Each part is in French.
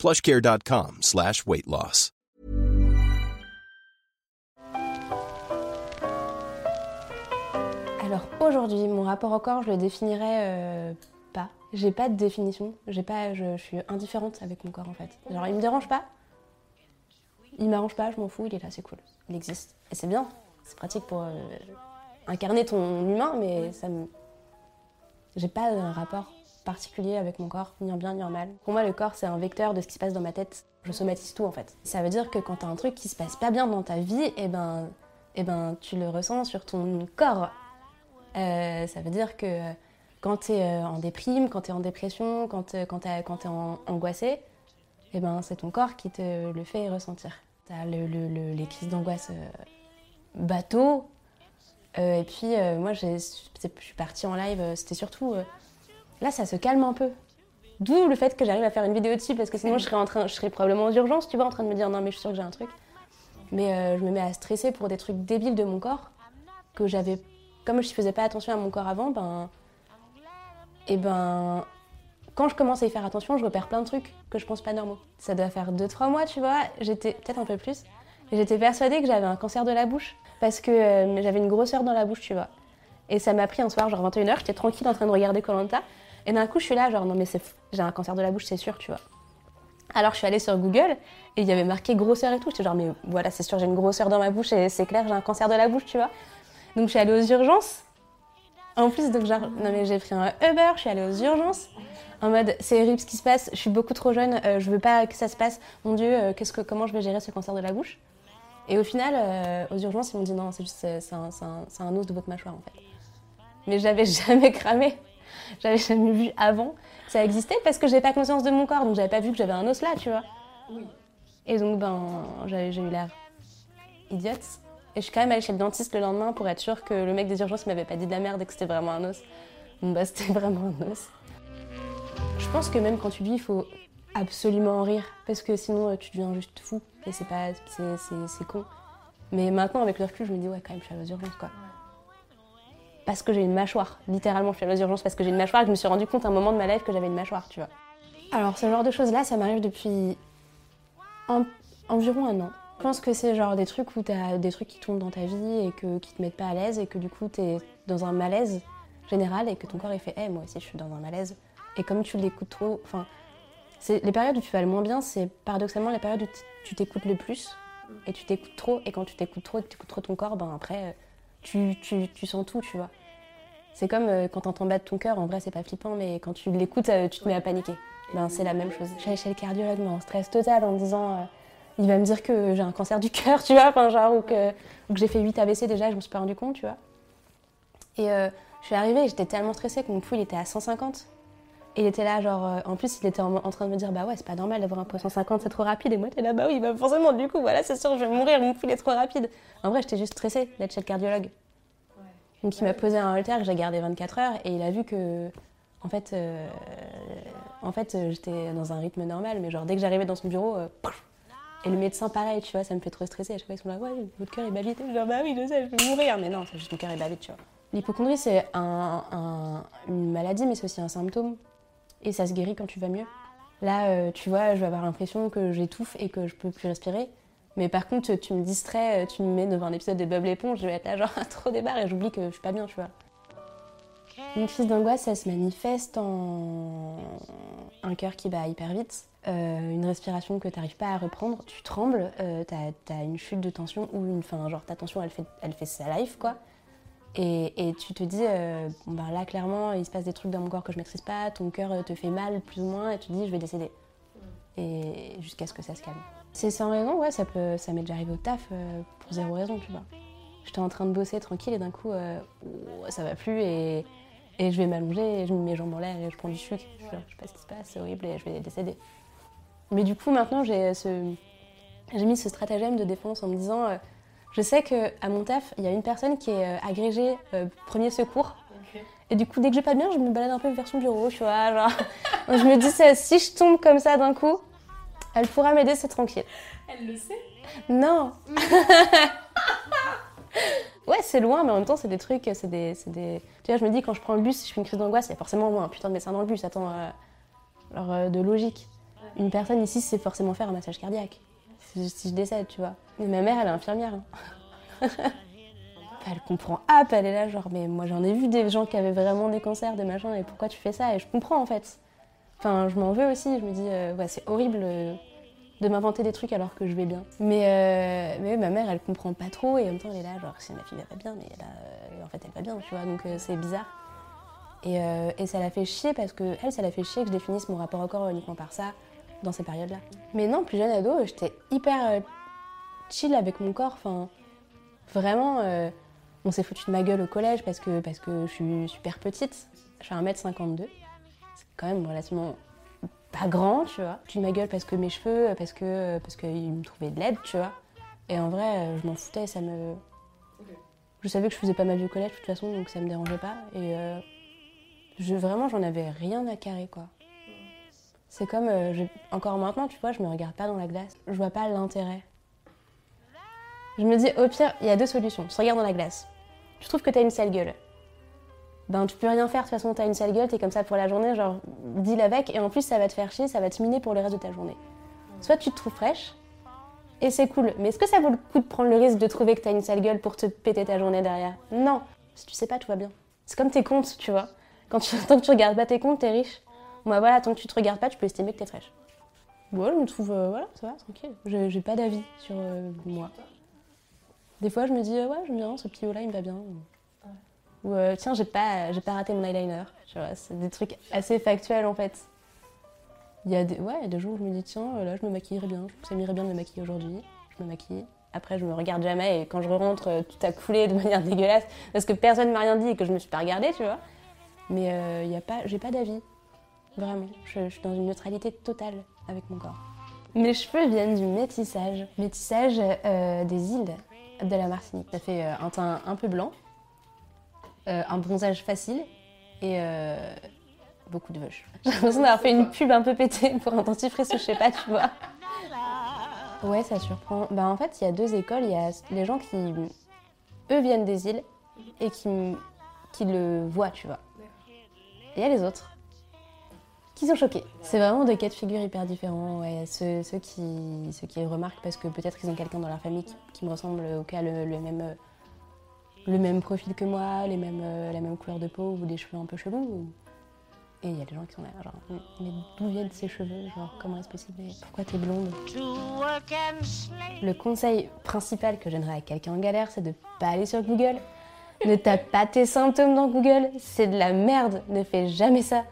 plushcare.com slash. Alors aujourd'hui, mon rapport au corps, je le définirais euh, pas. J'ai pas de définition. J'ai pas, je, je suis indifférente avec mon corps en fait. Genre, il me dérange pas. Il m'arrange pas, je m'en fous, il est là, c'est cool. Il existe. Et c'est bien. C'est pratique pour euh, incarner ton humain, mais ça me. J'ai pas un rapport particulier avec mon corps, ni en bien ni en mal. Pour moi, le corps, c'est un vecteur de ce qui se passe dans ma tête. Je somatise tout en fait. Ça veut dire que quand t'as un truc qui se passe pas bien dans ta vie, eh ben, eh ben tu le ressens sur ton corps. Euh, ça veut dire que quand t'es euh, en déprime, quand t'es en dépression, quand, euh, t'es quand t'es angoissé, eh ben, c'est ton corps qui te le fait ressentir. T'as le, le- le- les crises d'angoisse bateau. Et puis, euh, moi, je suis partie en live, c'était surtout. Là, ça se calme un peu. D'où le fait que j'arrive à faire une vidéo dessus, parce que sinon, je serais, en train, je serais probablement aux urgences, tu vois, en train de me dire non, mais je suis sûre que j'ai un truc. Mais euh, je me mets à stresser pour des trucs débiles de mon corps que j'avais. Comme je faisais pas attention à mon corps avant, ben. Et ben. Quand je commence à y faire attention, je repère plein de trucs que je pense pas normaux. Ça doit faire 2-3 mois, tu vois, j'étais. Peut-être un peu plus. J'étais persuadée que j'avais un cancer de la bouche. Parce que euh, j'avais une grosseur dans la bouche, tu vois. Et ça m'a pris un soir, genre 21h, j'étais tranquille en train de regarder Colanta. Et d'un coup, je suis là, genre, non, mais j'ai un cancer de la bouche, c'est sûr, tu vois. Alors, je suis allée sur Google et il y avait marqué grosseur et tout. J'étais genre, mais voilà, c'est sûr, j'ai une grosseur dans ma bouche et c'est clair, j'ai un cancer de la bouche, tu vois. Donc, je suis allée aux urgences. En plus, donc, genre, non, mais j'ai pris un Uber, je suis allée aux urgences. En mode, c'est horrible ce qui se passe, je suis beaucoup trop jeune, euh, je veux pas que ça se passe. Mon Dieu, euh, qu'est-ce que, comment je vais gérer ce cancer de la bouche? Et au final, euh, aux urgences, ils m'ont dit non, c'est juste, c'est un, un os de votre mâchoire, en fait. Mais j'avais jamais cramé. J'avais jamais vu avant que ça existait parce que j'avais pas conscience de mon corps, donc j'avais pas vu que j'avais un os là, tu vois. Et donc, ben, j'ai eu l'air idiote. Et je suis quand même allée chez le dentiste le lendemain pour être sûre que le mec des urgences m'avait pas dit de la merde et que c'était vraiment un os. Bon, bah, c'était vraiment un os. Je pense que même quand tu vis, il faut absolument en rire parce que sinon euh, tu deviens juste fou et c'est pas. c'est- con. Mais maintenant, avec le recul, je me dis, ouais, quand même, je suis allée aux urgences, quoi parce que j'ai une mâchoire. Littéralement, je suis allée aux urgences parce que j'ai une mâchoire et je me suis rendu compte à un moment de ma life que j'avais une mâchoire, tu vois. Alors, ce genre de choses-là, ça m'arrive depuis en- environ un an. Je pense que c'est genre des trucs où t'as des trucs qui tombent dans ta vie et que, qui te mettent pas à l'aise et que du coup, t'es dans un malaise général et que ton corps, il fait, hé, moi aussi, je suis dans un malaise. Et comme tu l'écoutes trop, enfin, les périodes où tu vas le moins bien, c'est paradoxalement les périodes où tu t'écoutes le plus et tu t'écoutes trop. Et quand tu t'écoutes trop et tu écoutes trop ton corps, ben après, tu, tu, tu sens tout, tu vois. C'est comme euh, quand t'entends battre ton cœur, en vrai c'est pas flippant, mais quand tu l'écoutes, euh, tu te mets à paniquer. Ben, c'est la même chose. J'allais chez le cardiologue, mais en stress total, en me disant, euh, il va me dire que j'ai un cancer du cœur, tu vois, enfin, genre, ou que, j'ai fait 8 AVC déjà, je me suis pas rendu compte, tu vois. Et je suis arrivée j'étais tellement stressée que mon pouls était à 150. Et il était là, genre, euh, en plus, il était en, en train de me dire, bah ouais, c'est pas normal d'avoir un pouls à 150, c'est trop rapide. Et moi, t'es là, bah oui, bah forcément, du coup, voilà, c'est sûr, je vais mourir, mon pouls il est trop rapide. En vrai, j'étais juste stressée d'être chez le cardiologue. Donc il m'a posé un haltère que j'ai gardé 24 heures et il a vu que, en fait, euh, en fait j'étais dans un rythme normal, mais genre dès que j'arrivais dans son bureau, euh, et le médecin pareil, tu vois, ça me fait trop stresser. À chaque fois ils sont là, ouais, votre cœur il bat vite. Je dis, genre, bah oui, je sais, je vais mourir. Mais non, c'est juste mon cœur il bat vite, tu vois. L'hypochondrie c'est un- un- une maladie, mais c'est aussi un symptôme et ça se guérit quand tu vas mieux. Là, euh, tu vois, je vais avoir l'impression que j'étouffe et que je peux plus respirer. Mais par contre, tu me distrais, tu me mets devant un épisode de Bob l'éponge, je vais être là genre trop débarre et j'oublie que je suis pas bien, tu vois. Une crise d'angoisse, ça se manifeste en un cœur qui bat hyper vite, euh, une respiration que tu n'arrives pas à reprendre, tu trembles, euh, tu as, une chute de tension ou une, enfin, genre ta tension elle fait, elle fait sa life quoi. Et, tu te dis, euh, ben là clairement il se passe des trucs dans mon corps que je maîtrise pas, ton cœur euh, te fait mal plus ou moins et tu te dis je vais décéder. Et jusqu'à ce que ça se calme. C'est sans raison, ouais, ça, ça m'est déjà arrivé au taf euh, pour zéro raison, tu vois. J'étais en train de bosser tranquille et d'un coup, ça va plus et, et je vais m'allonger, et je mets mes jambes en l'air et je prends du sucre. Je, sais pas ce qui se passe, c'est horrible et je vais décéder. Mais du coup, maintenant, j'ai J'ai mis ce stratagème de défense en me disant je sais qu'à mon taf, il y a une personne qui est euh, agrégée euh, premier secours. Et du coup, dès que j'ai pas bien, je me balade un peu vers son bureau, tu vois. Genre, je me dis, si je tombe comme ça d'un coup, elle pourra m'aider, c'est tranquille. Elle le sait? Non Ouais, c'est loin, mais en même temps, c'est des trucs, c'est des, c'est des... Tu vois, je me dis, quand je prends le bus, si je fais une crise d'angoisse, il y a forcément moi, un putain de médecin dans le bus. Attends, euh, alors, euh, de logique. Une personne ici, c'est forcément faire un massage cardiaque. Si, je décède, tu vois. Mais ma mère, elle est infirmière. hein. elle comprend hop, elle est là, genre, mais moi j'en ai vu des gens qui avaient vraiment des cancers, des machins, et pourquoi tu fais ça? Et je comprends en fait. Enfin, je m'en veux aussi, je me dis, euh, ouais, c'est horrible euh, de m'inventer des trucs alors que je vais bien. Mais, euh, mais ma mère, elle comprend pas trop, et en même temps, elle est là, genre, si ma fille va pas bien, mais là, en fait, elle va bien, tu vois, donc c'est bizarre. Et, et ça la fait chier parce que, elle, ça la fait chier que je définisse mon rapport au corps uniquement par ça, dans ces périodes-là. Mais non, plus jeune ado, j'étais hyper euh, chill avec mon corps, enfin, vraiment. euh, on s'est foutu de ma gueule au collège parce que, parce que je suis super petite. Je fais 1m52. C'est quand même relativement pas grand, tu vois. Je foutu de ma gueule parce que mes cheveux, parce que parce qu'ils me trouvaient de l'aide, tu vois. Et en vrai, euh, je m'en foutais, ça me... Je savais que je faisais pas mal du collège de toute façon, donc ça me dérangeait pas. Et euh, je, vraiment, j'en avais rien à carrer, quoi. C'est comme, euh, encore maintenant, tu vois, je me regarde pas dans la glace. Je vois pas l'intérêt. Je me dis, au pire, il y a deux solutions. Tu regardes dans la glace. Tu trouves que t'as une sale gueule. Ben, tu peux rien faire, de toute façon, t'as une sale gueule, t'es comme ça pour la journée, genre, deal avec, et en plus, ça va te faire chier, ça va te miner pour le reste de ta journée. Soit tu te trouves fraîche, et c'est cool, mais est-ce que ça vaut le coup de prendre le risque de trouver que t'as une sale gueule pour te péter ta journée derrière? Non. Si tu sais pas, tout va bien. C'est comme tes comptes, tu vois. Quand tu, tant que tu regardes pas tes comptes, t'es riche. Moi, voilà, tant que tu te regardes pas, tu peux estimer que t'es fraîche. Moi, je me trouve, euh, voilà, ça va, tranquille. Je- J'ai pas d'avis sur euh, moi. Des fois, je me dis, euh, ouais, j'aime bien, ce petit haut-là, il me va bien. Ou, euh, tiens, j'ai pas, j'ai pas raté mon eyeliner. Tu vois, c'est des trucs assez factuels, en fait. Il y a des, ouais, il y a des jours où je me dis, tiens, euh, là, je me maquillerais bien. Ça m'irait bien de me maquiller aujourd'hui. Je me maquille. Après, je me regarde jamais et quand je rentre, tout a coulé de manière dégueulasse parce que personne m'a rien dit et que je me suis pas regardée, tu vois. Mais il y a pas, j'ai pas d'avis. Vraiment. Je, je suis dans une neutralité totale avec mon corps. Mes cheveux viennent du métissage. Métissage euh, des îles de la Martinique. Ça fait euh, un teint un peu blanc, euh, un bronzage facile et beaucoup de veuches. J'ai l'impression d'avoir fait une pub un peu pétée pour un dentifrice ou je sais pas, tu vois. Ouais, ça surprend. Bah, en fait, il y a deux écoles. Il y a les gens qui, eux, viennent des îles et qui, qui le voient, tu vois. Et il y a les autres qui sont choqués. C'est vraiment deux cas de figure hyper différents. Ouais. Ceux, qui, ceux qui remarquent parce que peut-être qu'ils ont quelqu'un dans leur famille qui, me ressemble, ou qui a le, même, le même profil que moi, les mêmes, euh, la même couleur de peau ou des cheveux un peu chelous. Et il y a des gens qui sont là, genre, mais d'où viennent ces cheveux? Genre, comment est-ce possible? Pourquoi t'es blonde? Le conseil principal que je donnerais à quelqu'un en galère, c'est de pas aller sur Google. Ne tape pas tes symptômes dans Google, c'est de la merde, ne fais jamais ça.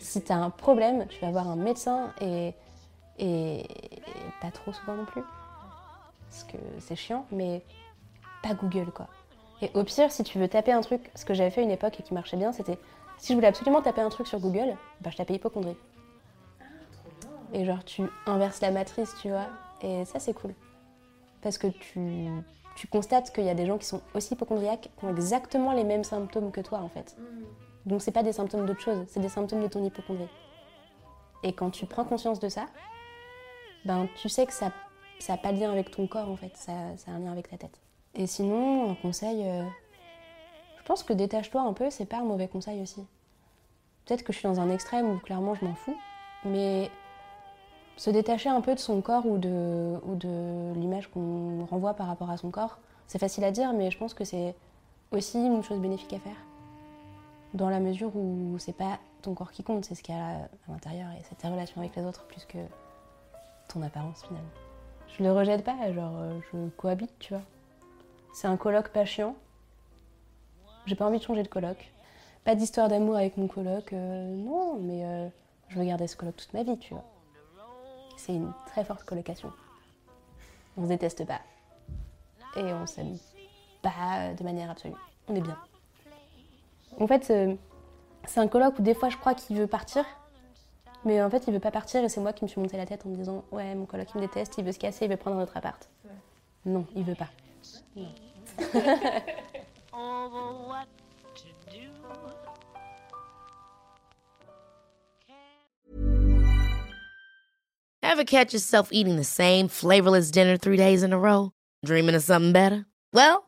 Si t'as un problème, tu vas voir un médecin et, et, et pas trop souvent non plus. Parce que c'est chiant, mais pas Google quoi. Et au pire, si tu veux taper un truc, ce que j'avais fait à une époque et qui marchait bien, c'était si je voulais absolument taper un truc sur Google, bah je tapais hypochondrie. Et genre tu inverses la matrice, tu vois. Et ça c'est cool. Parce que tu, tu constates qu'il y a des gens qui sont aussi hypochondriaques, qui ont exactement les mêmes symptômes que toi en fait. Donc c'est pas des symptômes d'autre chose, c'est des symptômes de ton hypochondrie. Et quand tu prends conscience de ça, ben tu sais que ça n'a pas de lien avec ton corps en fait, ça, ça a un lien avec ta tête. Et sinon, un conseil, euh, je pense que détache-toi un peu, c'est pas un mauvais conseil aussi. Peut-être que je suis dans un extrême où clairement je m'en fous, mais se détacher un peu de son corps ou de, ou de l'image qu'on renvoie par rapport à son corps, c'est facile à dire, mais je pense que c'est aussi une chose bénéfique à faire. Dans la mesure où c'est pas ton corps qui compte, c'est ce qu'il y a à l'intérieur et c'est ta relation avec les autres plus que ton apparence finalement. Je le rejette pas, genre euh, je cohabite, tu vois. C'est un colloque pas chiant. J'ai pas envie de changer de colloque. Pas d'histoire d'amour avec mon coloc, euh, non, mais euh, je veux garder ce coloc toute ma vie, tu vois. C'est une très forte colocation. On se déteste pas. Et on s'aime pas de manière absolue. On est bien. En fait, euh, c'est un colloque où des fois je crois qu'il veut partir. Mais en fait, il veut pas partir et c'est moi qui me suis monté la tête en me disant Ouais, mon coloc il me déteste, il veut se casser, il veut prendre un autre appart. Non, il veut pas. Non. Ever catch yourself eating the same flavorless dinner three days in a row? Dreaming of something better? Well,